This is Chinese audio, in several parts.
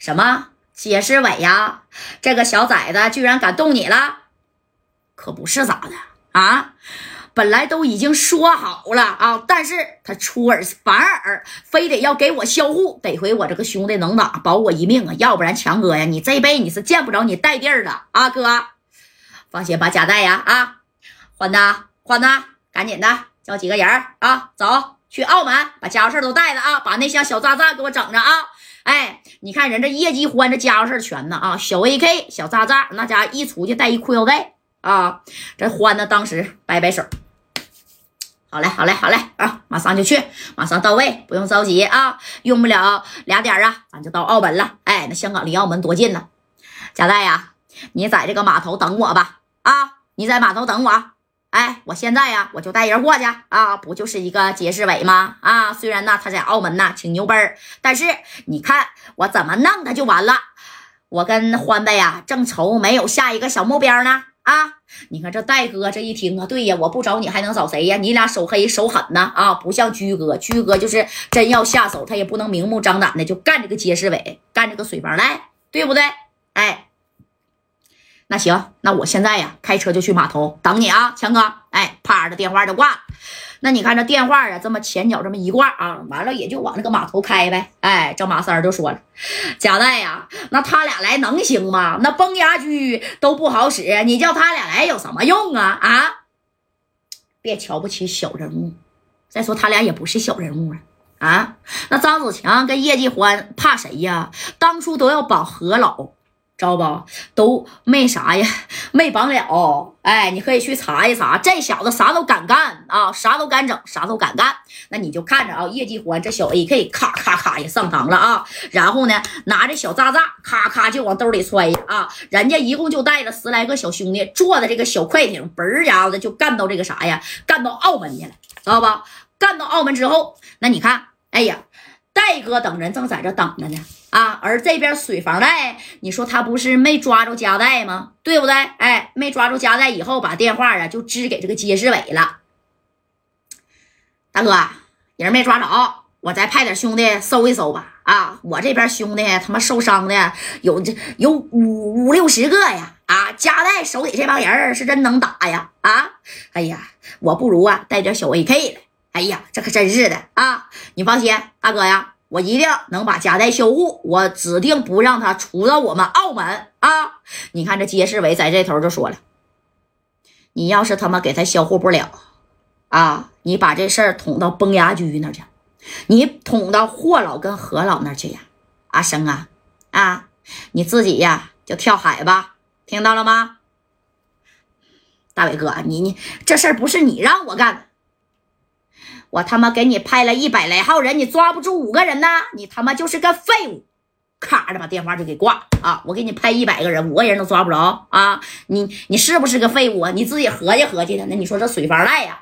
什么街市委呀？这个小崽子居然敢动你了？可不是咋的啊？本来都已经说好了啊，但是他出尔反尔，非得要给我销户。得亏我这个兄弟能打，保我一命啊！要不然强哥呀，你这辈子你是见不着你带地儿的啊！哥，放心，把夹带呀啊，欢子，欢子，赶紧的叫几个人啊，走去澳门，把家伙事都带着啊，把那箱小炸弹给我整着啊！哎，你看人这业绩欢，这家伙事全呢啊，小 AK 小炸炸，那家一出去带一裤腰带啊，这欢呢当时摆摆手。好嘞，好嘞，好嘞啊！马上就去，马上到位，不用着急啊，用不了俩点啊，咱就到澳门了。哎，那香港离澳门多近呢？贾代呀，你在这个码头等我吧。啊，你在码头等我。哎，我现在呀，我就带人过去啊，不就是一个街市委吗？啊，虽然呢他在澳门呢挺牛掰但是你看我怎么弄他就完了。我跟欢子呀正愁没有下一个小目标呢。啊，你看这戴哥这一听啊，对呀，我不找你还能找谁呀？你俩手黑手狠呢啊，不像居哥，居哥就是真要下手，他也不能明目张胆的就干这个街市委，干这个水房赖，对不对？哎，那行，那我现在呀，开车就去码头等你啊，强哥。哎，啪的电话就挂了。那你看这电话啊，这么前脚这么一挂啊，完了也就往那个码头开呗。哎，这马三就说了：“贾代呀，那他俩来能行吗？那崩牙驹都不好使，你叫他俩来有什么用啊？啊，别瞧不起小人物。再说他俩也不是小人物啊啊！那张子强跟叶继欢怕谁呀？当初都要绑何老。”知道不？都没啥呀，没绑了。哎，你可以去查一查，这小子啥都敢干啊，啥都敢整，啥都敢干。那你就看着啊，叶继欢这小 AK 咔咔咔也上膛了啊。然后呢，拿着小炸炸咔咔就往兜里揣啊。人家一共就带了十来个小兄弟，坐的这个小快艇，嘣儿家伙的就干到这个啥呀？干到澳门去了，知道吧？干到澳门之后，那你看，哎呀，戴哥等人正在这等着呢。啊，而这边水房贷，你说他不是没抓住夹带吗？对不对？哎，没抓住夹带以后，把电话啊就支给这个街市委了。大哥，人没抓着，我再派点兄弟搜一搜吧。啊，我这边兄弟他妈受伤的有这有五五六十个呀。啊，加带手里这帮人是真能打呀。啊，哎呀，我不如啊带点小 AK 了。哎呀，这可真是的啊！你放心，大哥呀。我一定能把家带销户，我指定不让他出到我们澳门啊！你看这街市委在这头就说了，你要是他妈给他销户不了啊，你把这事儿捅到崩牙驹那去，你捅到霍老跟何老那去呀！阿生啊啊，你自己呀就跳海吧，听到了吗？大伟哥，你你这事儿不是你让我干的。我他妈给你派了一百来号人，你抓不住五个人呢？你他妈就是个废物！咔的把电话就给挂啊！我给你派一百个人，五个人都抓不着啊！你你是不是个废物啊？你自己合计合计的。那你说这水房赖呀，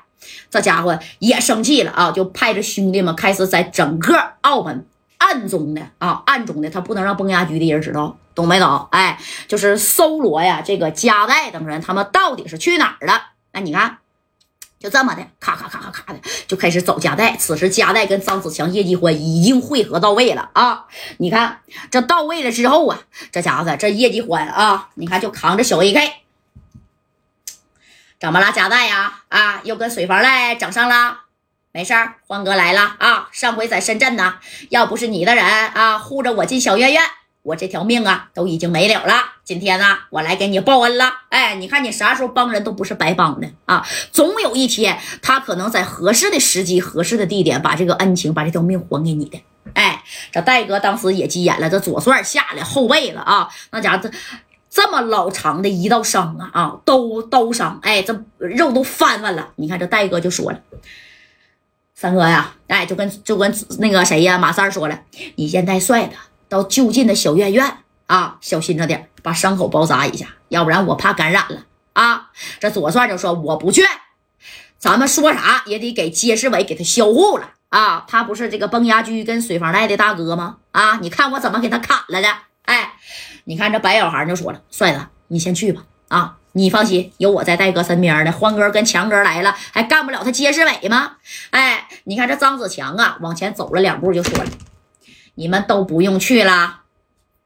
这家伙也生气了啊！就派着兄弟们开始在整个澳门暗中的啊，暗中的，他不能让崩牙局的人知道，懂没懂？哎，就是搜罗呀，这个加代等人他们到底是去哪儿了？那你看。就这么的，咔咔咔咔咔的就开始找夹带。此时夹带跟张子强、叶继欢已经汇合到位了啊！你看这到位了之后啊，这家伙这叶继欢啊，你看就扛着小 AK，怎么了？夹带呀？啊，又跟水房赖整上了？没事，欢哥来了啊！上回在深圳呢，要不是你的人啊护着我进小院院。我这条命啊，都已经没了了。今天呢，我来给你报恩了。哎，你看你啥时候帮人都不是白帮的啊，总有一天他可能在合适的时机、合适的地点，把这个恩情、把这条命还给你的。哎，这戴哥当时也急眼了，这左帅下来后背了啊，那家伙这这么老长的一道伤啊啊，刀刀伤，哎，这肉都翻翻了。你看这戴哥就说了，三哥呀，哎，就跟就跟那个谁呀，马三说了，你先带帅的。到就近的小院院啊，小心着点，把伤口包扎一下，要不然我怕感染了啊。这左帅就说我不去，咱们说啥也得给街市委给他销户了啊。他不是这个崩牙驹跟水房赖的大哥吗？啊，你看我怎么给他砍了的？哎，你看这白小孩就说了，帅子你先去吧啊，你放心，有我在戴哥身边呢。欢哥跟强哥来了，还干不了他街市委吗？哎，你看这张子强啊，往前走了两步就说了。你们都不用去了，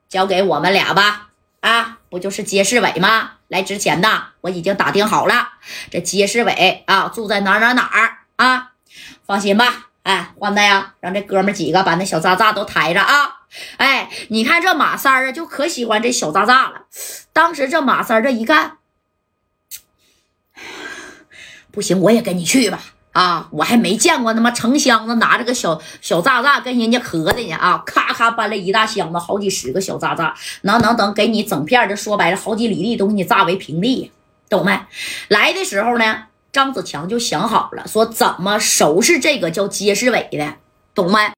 交给我们俩吧。啊，不就是街市委吗？来之前呢，我已经打听好了，这街市委啊住在哪哪哪儿啊？放心吧。哎，欢子呀，让这哥们几个把那小渣渣都抬着啊！哎，你看这马三啊，就可喜欢这小渣渣了。当时这马三这一干，不行，我也跟你去吧。啊，我还没见过他妈成箱子拿着个小小炸炸跟人家合的呢啊！咔咔搬了一大箱子，好几十个小炸炸，能能能给你整片的，说白了，好几里地都给你炸为平地，懂没？来的时候呢，张子强就想好了，说怎么收拾这个叫街市伟的，懂没？